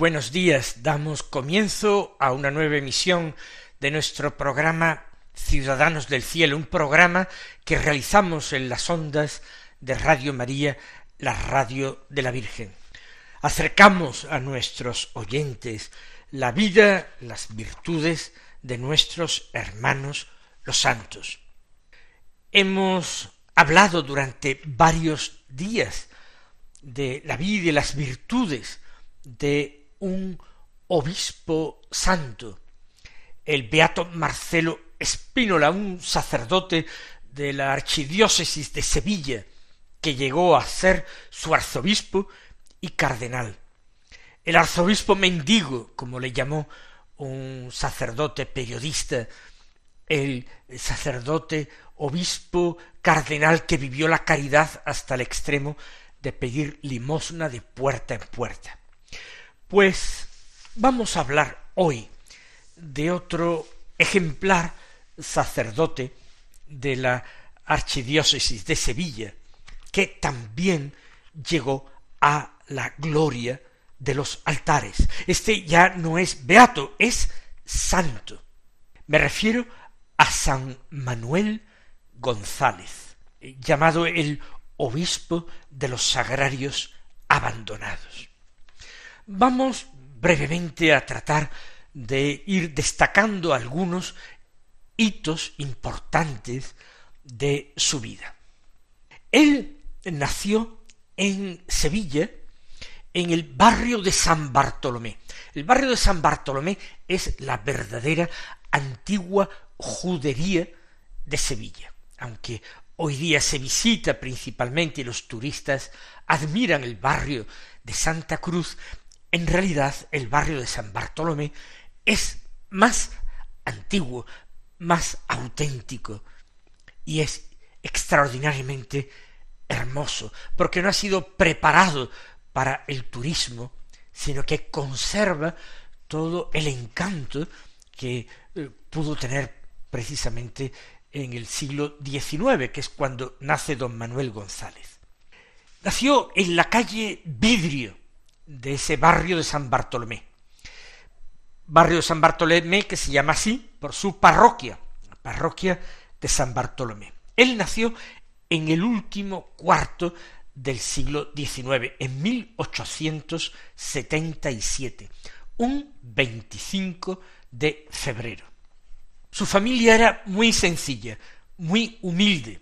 Buenos días. Damos comienzo a una nueva emisión de nuestro programa Ciudadanos del Cielo, un programa que realizamos en las ondas de Radio María, la radio de la Virgen. Acercamos a nuestros oyentes la vida, las virtudes de nuestros hermanos los santos. Hemos hablado durante varios días de la vida y las virtudes de un obispo santo, el beato Marcelo Espínola, un sacerdote de la archidiócesis de Sevilla, que llegó a ser su arzobispo y cardenal. El arzobispo mendigo, como le llamó un sacerdote periodista, el sacerdote obispo cardenal que vivió la caridad hasta el extremo de pedir limosna de puerta en puerta. Pues vamos a hablar hoy de otro ejemplar sacerdote de la archidiócesis de Sevilla, que también llegó a la gloria de los altares. Este ya no es beato, es santo. Me refiero a San Manuel González, llamado el obispo de los sagrarios abandonados. Vamos brevemente a tratar de ir destacando algunos hitos importantes de su vida. Él nació en Sevilla, en el barrio de San Bartolomé. El barrio de San Bartolomé es la verdadera antigua judería de Sevilla, aunque hoy día se visita principalmente y los turistas admiran el barrio de Santa Cruz, en realidad, el barrio de San Bartolomé es más antiguo, más auténtico y es extraordinariamente hermoso, porque no ha sido preparado para el turismo, sino que conserva todo el encanto que eh, pudo tener precisamente en el siglo XIX, que es cuando nace don Manuel González. Nació en la calle Vidrio, de ese barrio de San Bartolomé. Barrio de San Bartolomé que se llama así por su parroquia, la parroquia de San Bartolomé. Él nació en el último cuarto del siglo XIX, en 1877, un 25 de febrero. Su familia era muy sencilla, muy humilde.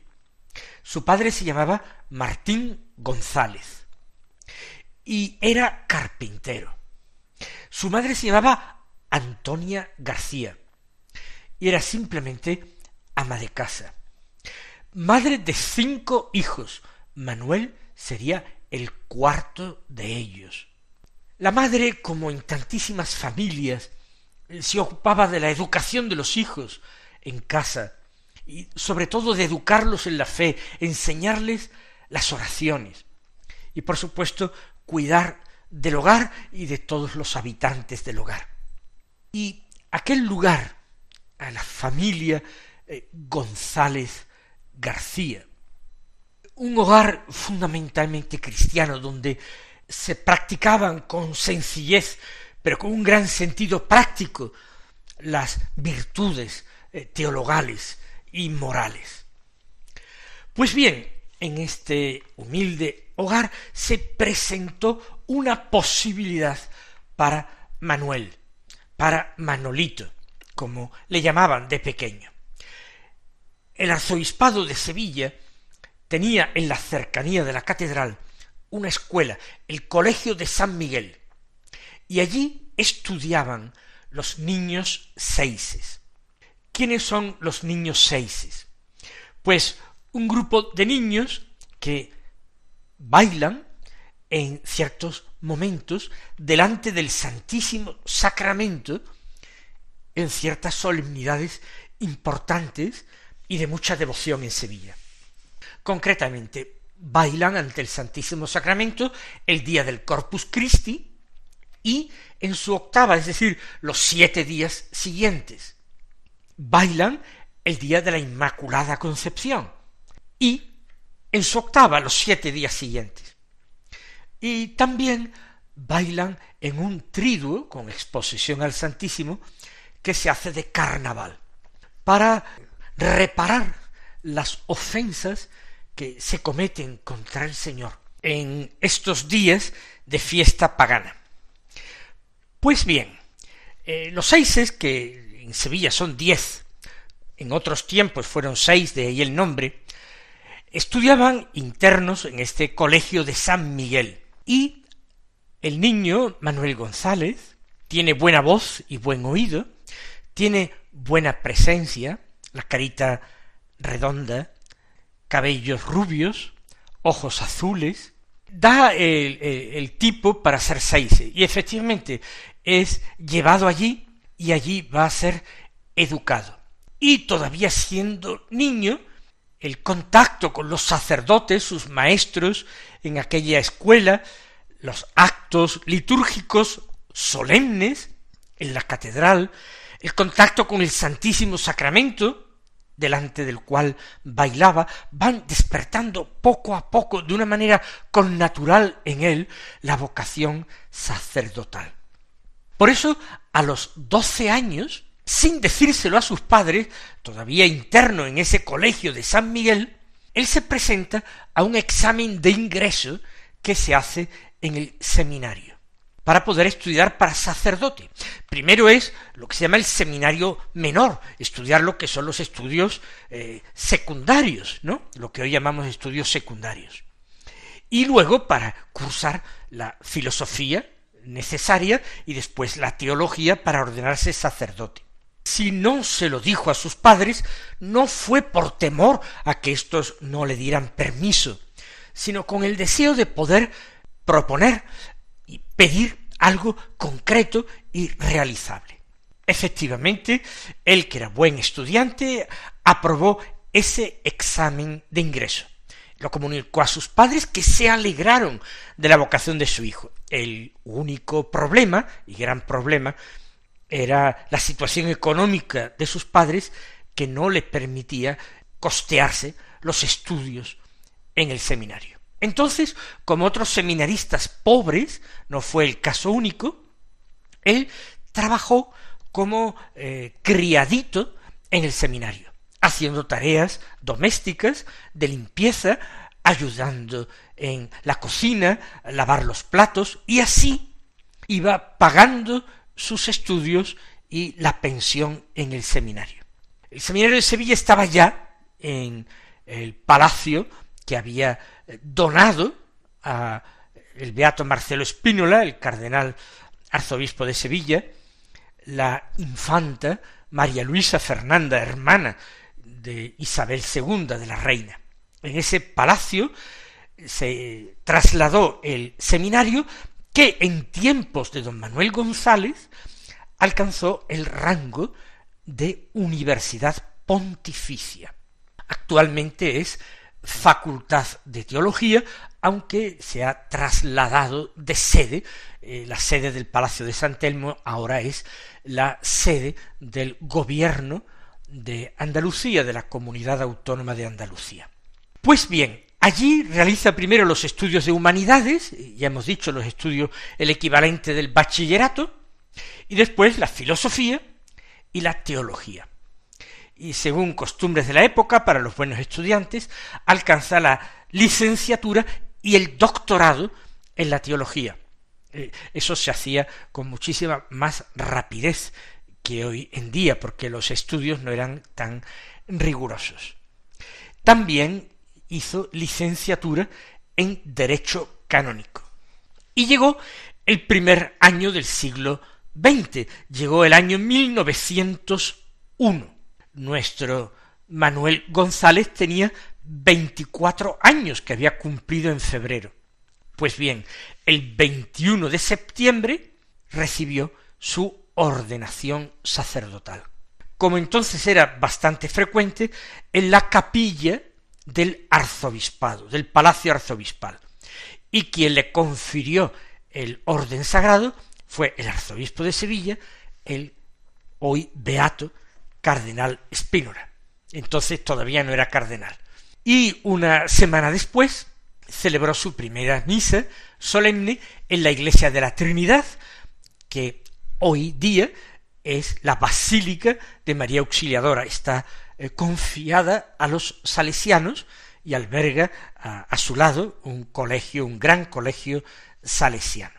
Su padre se llamaba Martín González y era carpintero. Su madre se llamaba Antonia García y era simplemente ama de casa. Madre de cinco hijos. Manuel sería el cuarto de ellos. La madre, como en tantísimas familias, se ocupaba de la educación de los hijos en casa y sobre todo de educarlos en la fe, enseñarles las oraciones y por supuesto cuidar del hogar y de todos los habitantes del hogar. Y aquel lugar, a la familia eh, González García, un hogar fundamentalmente cristiano donde se practicaban con sencillez, pero con un gran sentido práctico, las virtudes eh, teologales y morales. Pues bien, en este humilde hogar se presentó una posibilidad para Manuel, para Manolito, como le llamaban de pequeño. El arzobispado de Sevilla tenía en la cercanía de la catedral una escuela, el Colegio de San Miguel, y allí estudiaban los niños seises. ¿Quiénes son los niños seises? Pues un grupo de niños que bailan en ciertos momentos delante del Santísimo Sacramento en ciertas solemnidades importantes y de mucha devoción en Sevilla. Concretamente, bailan ante el Santísimo Sacramento el día del Corpus Christi y en su octava, es decir, los siete días siguientes. Bailan el día de la Inmaculada Concepción y en su octava los siete días siguientes. Y también bailan en un triduo con exposición al Santísimo que se hace de carnaval para reparar las ofensas que se cometen contra el Señor en estos días de fiesta pagana. Pues bien, eh, los seises, que en Sevilla son diez, en otros tiempos fueron seis, de ahí el nombre, estudiaban internos en este colegio de San Miguel. Y el niño, Manuel González, tiene buena voz y buen oído, tiene buena presencia, la carita redonda, cabellos rubios, ojos azules, da el, tipo para ser seis y efectivamente es llevado allí y allí va a ser educado. Y todavía siendo niño, el contacto con los sacerdotes, sus maestros en aquella escuela, los actos litúrgicos solemnes en la catedral, el contacto con el Santísimo Sacramento, delante del cual bailaba, van despertando poco a poco, de una manera connatural en él, la vocación sacerdotal. Por eso, a los doce años, sin decírselo a sus padres, todavía interno en ese colegio de San Miguel, él se presenta a un examen de ingreso que se hace en el seminario para poder estudiar para sacerdote. Primero es lo que se llama el seminario menor, estudiar lo que son los estudios eh, secundarios, ¿no? Lo que hoy llamamos estudios secundarios. Y luego para cursar la filosofía necesaria y después la teología para ordenarse sacerdote. Si no se lo dijo a sus padres, no fue por temor a que éstos no le dieran permiso, sino con el deseo de poder proponer y pedir algo concreto y realizable. Efectivamente, él que era buen estudiante, aprobó ese examen de ingreso. Lo comunicó a sus padres que se alegraron de la vocación de su hijo. El único problema, y gran problema, era la situación económica de sus padres que no le permitía costearse los estudios en el seminario. Entonces, como otros seminaristas pobres, no fue el caso único, él trabajó como eh, criadito en el seminario, haciendo tareas domésticas, de limpieza, ayudando en la cocina, lavar los platos, y así iba pagando sus estudios y la pensión en el seminario. El seminario de Sevilla estaba ya en el palacio que había donado a el beato Marcelo Espínola, el cardenal arzobispo de Sevilla, la infanta María Luisa Fernanda, hermana de Isabel II de la reina. En ese palacio se trasladó el seminario que en tiempos de don Manuel González alcanzó el rango de universidad pontificia. Actualmente es facultad de teología, aunque se ha trasladado de sede, eh, la sede del Palacio de San Telmo ahora es la sede del gobierno de Andalucía, de la Comunidad Autónoma de Andalucía. Pues bien, allí realiza primero los estudios de humanidades, ya hemos dicho los estudios, el equivalente del bachillerato, y después la filosofía y la teología y según costumbres de la época para los buenos estudiantes, alcanza la licenciatura y el doctorado en la teología. Eh, eso se hacía con muchísima más rapidez que hoy en día, porque los estudios no eran tan rigurosos. También hizo licenciatura en Derecho canónico. Y llegó el primer año del siglo XX, llegó el año 1901. Nuestro Manuel González tenía 24 años que había cumplido en febrero. Pues bien, el 21 de septiembre recibió su ordenación sacerdotal. Como entonces era bastante frecuente, en la capilla del arzobispado, del palacio arzobispal. Y quien le confirió el orden sagrado fue el arzobispo de Sevilla, el hoy beato cardenal Spínola. Entonces todavía no era cardenal. Y una semana después celebró su primera misa solemne en la iglesia de la Trinidad, que hoy día es la Basílica de María Auxiliadora. Está eh, confiada a los salesianos y alberga a, su lado un colegio, un gran colegio salesiano.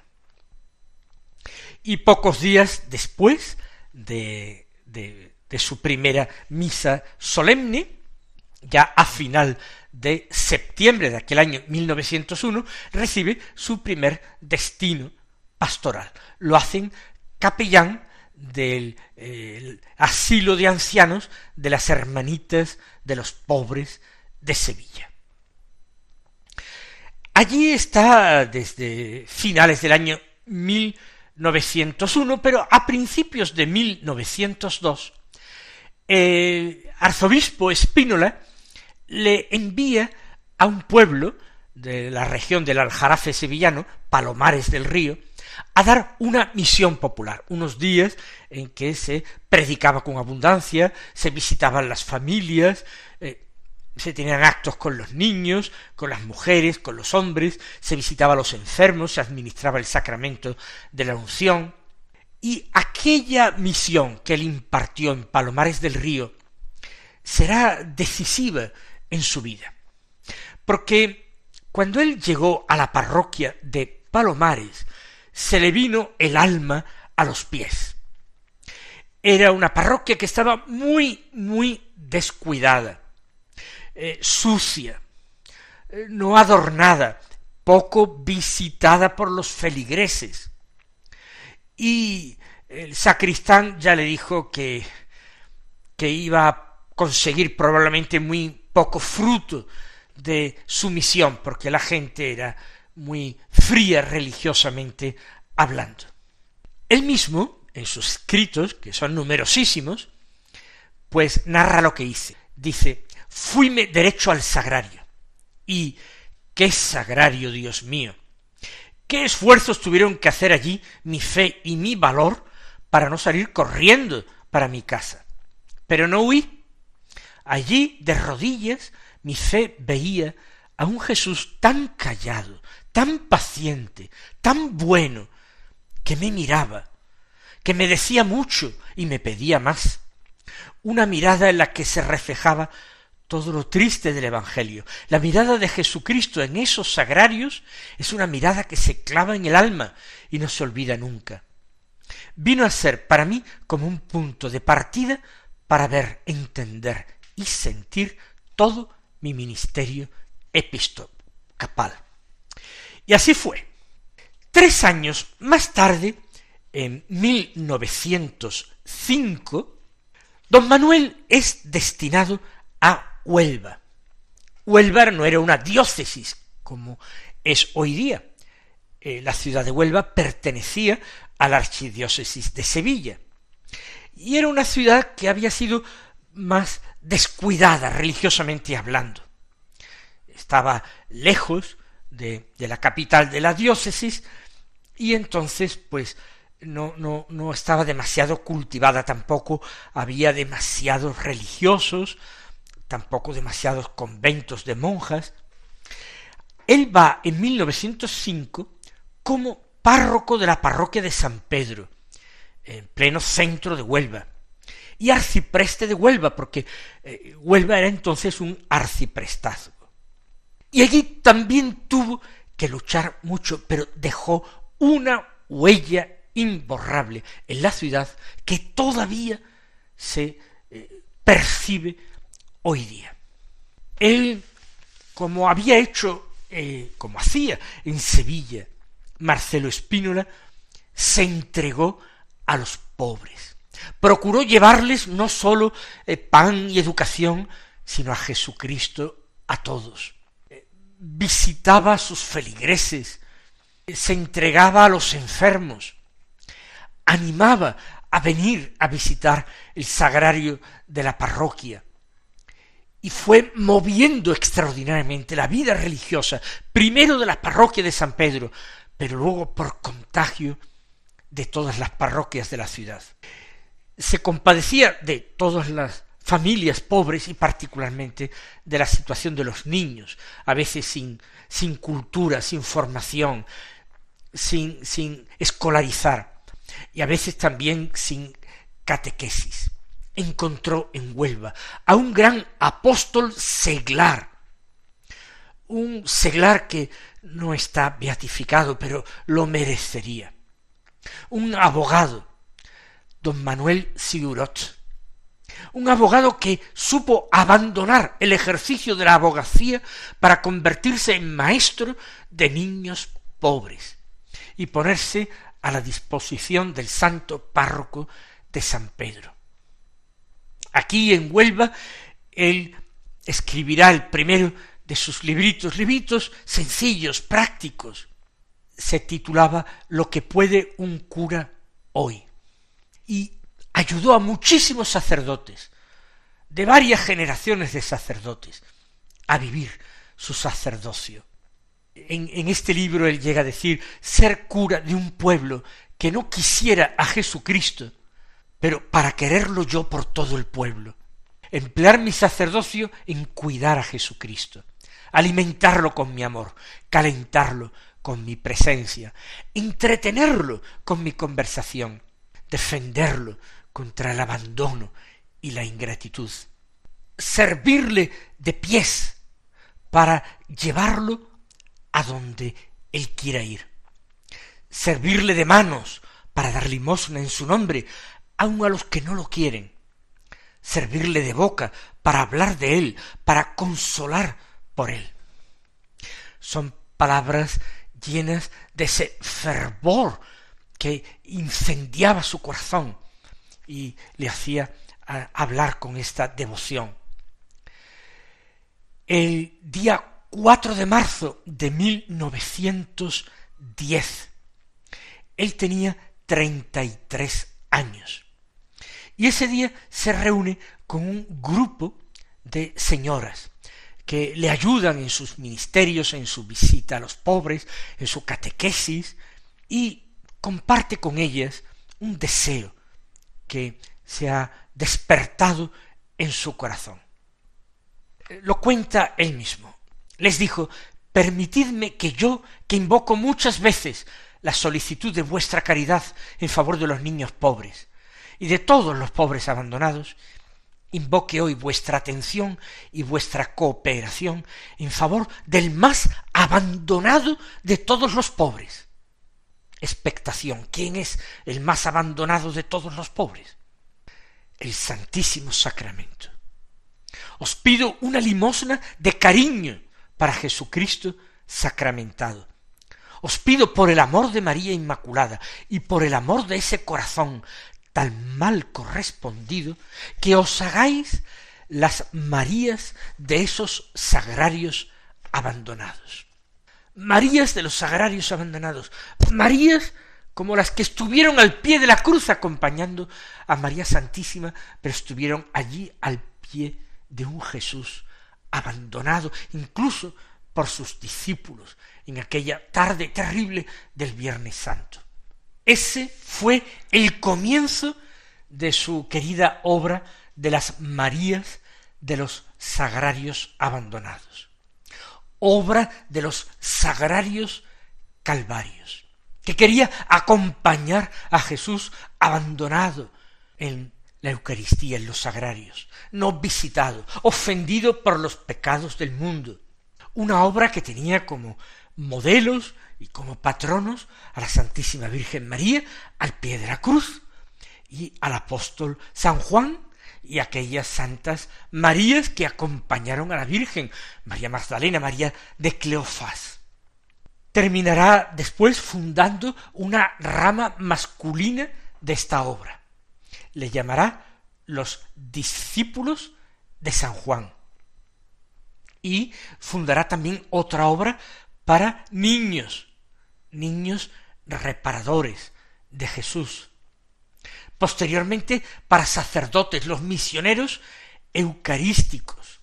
Y pocos días después de, de, de su primera misa solemne, ya a final de septiembre de aquel año 1901, recibe su primer destino pastoral. Lo hacen capellán del asilo de ancianos de las hermanitas de los pobres de Sevilla. Allí está desde finales del año 1901, pero a principios de 1902, el arzobispo Espínola le envía a un pueblo de la región del Aljarafe sevillano, Palomares del Río, a dar una misión popular, unos días en que se predicaba con abundancia, se visitaban las familias, eh, se tenían actos con los niños, con las mujeres, con los hombres, se visitaba a los enfermos, se administraba el sacramento de la unción, y aquella misión que él impartió en Palomares del Río será decisiva en su vida. Porque cuando él llegó a la parroquia de Palomares, se le vino el alma a los pies. Era una parroquia que estaba muy, muy descuidada, eh, sucia, eh, no adornada, poco visitada por los feligreses. Y el sacristán ya le dijo que, que iba a conseguir probablemente muy poco fruto de su misión, porque la gente era muy fría religiosamente hablando. Él mismo, en sus escritos, que son numerosísimos, pues narra lo que hice. Dice, fuime derecho al sagrario. Y qué sagrario, Dios mío. ¿Qué esfuerzos tuvieron que hacer allí mi fe y mi valor para no salir corriendo para mi casa? Pero no huí, Allí, de rodillas, mi fe veía a un Jesús tan callado, tan paciente, tan bueno, que me miraba, que me decía mucho y me pedía más. Una mirada en la que se reflejaba todo lo triste del Evangelio. La mirada de Jesucristo en esos sagrarios es una mirada que se clava en el alma y no se olvida nunca. Vino a ser para mí como un punto de partida para ver, entender y sentir todo mi ministerio episcopal. Y así fue. Tres años más tarde, en 1905, don Manuel es destinado a Huelva. Huelva no era una diócesis como es hoy día. Eh, la ciudad de Huelva pertenecía a la archidiócesis de Sevilla. Y era una ciudad que había sido más descuidada religiosamente hablando. Estaba lejos de, la capital de la diócesis y entonces pues no, no, no estaba demasiado cultivada tampoco, había demasiados religiosos, tampoco demasiados conventos de monjas. Él va en 1905 como párroco de la parroquia de San Pedro, en pleno centro de Huelva y arcipreste de Huelva, porque eh, Huelva era entonces un arciprestazgo. Y allí también tuvo que luchar mucho, pero dejó una huella imborrable en la ciudad que todavía se eh, percibe hoy día. Él, como había hecho eh, como hacía en Sevilla Marcelo Espínola, se entregó a los pobres. Procuró llevarles no sólo eh, pan y educación, sino a Jesucristo a todos. Visitaba a sus feligreses, se entregaba a los enfermos, animaba a venir a visitar el sagrario de la parroquia, y fue moviendo extraordinariamente la vida religiosa, primero de la parroquia de San Pedro, pero luego por contagio de todas las parroquias de la ciudad. Se compadecía de todas las familias pobres y particularmente de la situación de los niños, a veces sin, sin cultura, sin formación, sin, sin escolarizar, y a veces también sin catequesis. Encontró en Huelva a un gran apóstol seglar, un seglar que no está beatificado, pero lo merecería. Un abogado, don Manuel Sigurot, un abogado que supo abandonar el ejercicio de la abogacía para convertirse en maestro de niños pobres y ponerse a la disposición del santo párroco de San Pedro. Aquí en Huelva él escribirá el primero de sus libritos, libritos sencillos, prácticos. Se titulaba Lo que puede un cura hoy. Y ayudó a muchísimos sacerdotes, de varias generaciones de sacerdotes, a vivir su sacerdocio. En, en, este libro él llega a decir ser cura de un pueblo que no quisiera a Jesucristo, pero para quererlo yo por todo el pueblo. Emplear mi sacerdocio en cuidar a Jesucristo alimentarlo con mi amor, calentarlo con mi presencia, entretenerlo con mi conversación, defenderlo contra el abandono y la ingratitud, servirle de pies para llevarlo a donde él quiera ir, servirle de manos para dar limosna en su nombre, aun a los que no lo quieren, servirle de boca para hablar de él, para consolar por él. Son palabras llenas de ese fervor que incendiaba su corazón y le hacía hablar con esta devoción. El día 4 de marzo de 1910, él tenía treinta y tres años. Y ese día se reúne con un grupo de señoras que le ayudan en sus ministerios, en su visita a los pobres, en su catequesis, y comparte con ellas un deseo que se ha despertado en su corazón. Lo cuenta él mismo. Les dijo, permitidme que yo, que invoco muchas veces la solicitud de vuestra caridad en favor de los niños pobres y de todos los pobres abandonados, invoque hoy vuestra atención y vuestra cooperación en favor del más abandonado de todos los pobres. Expectación. ¿Quién es el más abandonado de todos los pobres? El Santísimo Sacramento. Os pido una limosna de cariño para Jesucristo sacramentado. Os pido por el amor de María Inmaculada y por el amor de ese corazón tan mal correspondido que os hagáis las Marías de esos sagrarios abandonados. Marías de los sagrarios abandonados. Marías como las que estuvieron al pie de la cruz acompañando a María Santísima, pero estuvieron allí al pie de un Jesús abandonado incluso por sus discípulos en aquella tarde terrible del Viernes Santo. Ese fue el comienzo de su querida obra de las Marías de los Sagrarios Abandonados. Obra de los Sagrarios Calvarios, que quería acompañar a Jesús abandonado en la Eucaristía, en los sagrarios, no visitado, ofendido por los pecados del mundo. Una obra que tenía como modelos y como patronos a la Santísima Virgen María al pie de la cruz y al apóstol San Juan y aquellas santas Marías que acompañaron a la Virgen, María Magdalena, María de Cleofás. Terminará después fundando una rama masculina de esta obra. Le llamará los discípulos de San Juan. Y fundará también otra obra para niños, niños reparadores de Jesús. Posteriormente para sacerdotes, los misioneros eucarísticos.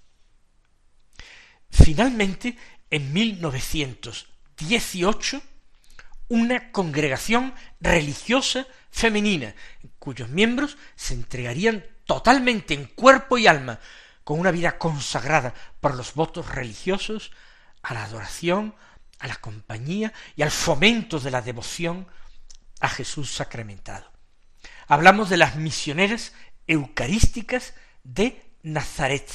Finalmente, en 1918, una congregación religiosa femenina, cuyos miembros se entregarían totalmente en cuerpo y alma, con una vida consagrada por los votos religiosos, a la adoración, a la compañía y al fomento de la devoción a Jesús sacramentado. Hablamos de las misioneras eucarísticas de Nazaret.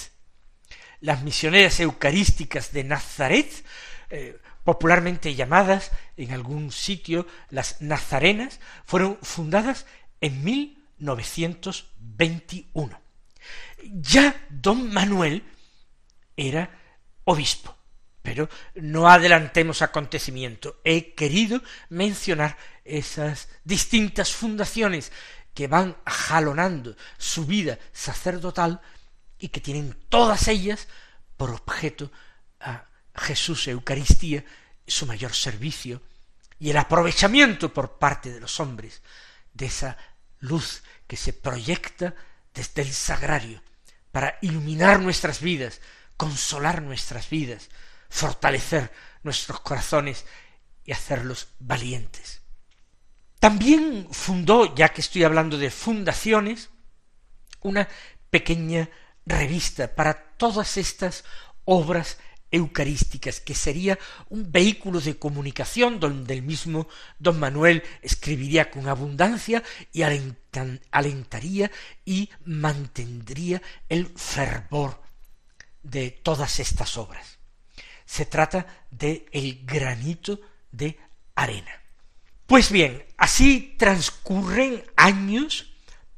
Las misioneras eucarísticas de Nazaret, eh, popularmente llamadas en algún sitio las nazarenas, fueron fundadas en 1921. Ya don Manuel era obispo. Pero no adelantemos acontecimiento. He querido mencionar esas distintas fundaciones que van jalonando su vida sacerdotal y que tienen todas ellas por objeto a Jesús Eucaristía, su mayor servicio y el aprovechamiento por parte de los hombres de esa luz que se proyecta desde el sagrario para iluminar nuestras vidas, consolar nuestras vidas, fortalecer nuestros corazones y hacerlos valientes. También fundó, ya que estoy hablando de fundaciones, una pequeña revista para todas estas obras eucarísticas, que sería un vehículo de comunicación donde el mismo don Manuel escribiría con abundancia y alentaría y mantendría el fervor de todas estas obras. Se trata de el granito de arena. Pues bien, así transcurren años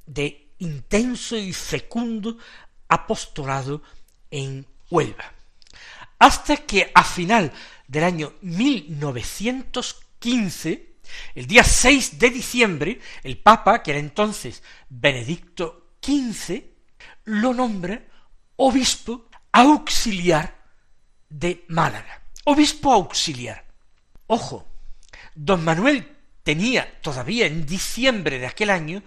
de intenso y fecundo apostolado en Huelva, hasta que a final del año 1915, el día 6 de diciembre, el Papa, que era entonces Benedicto XV, lo nombra obispo auxiliar de Málaga, obispo auxiliar. Ojo, don Manuel tenía todavía en diciembre de aquel año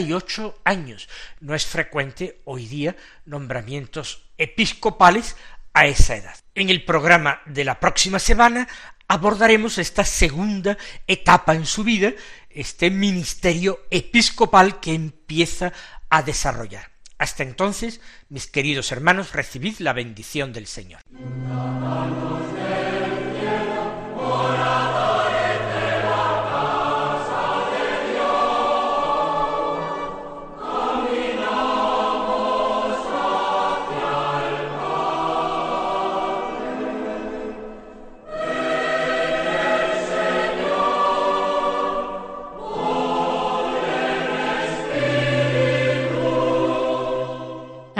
y ocho años. No es frecuente hoy día nombramientos episcopales a esa edad. En el programa de la próxima semana abordaremos esta segunda etapa en su vida, este ministerio episcopal que empieza a desarrollar. Hasta entonces, mis queridos hermanos, recibid la bendición del Señor.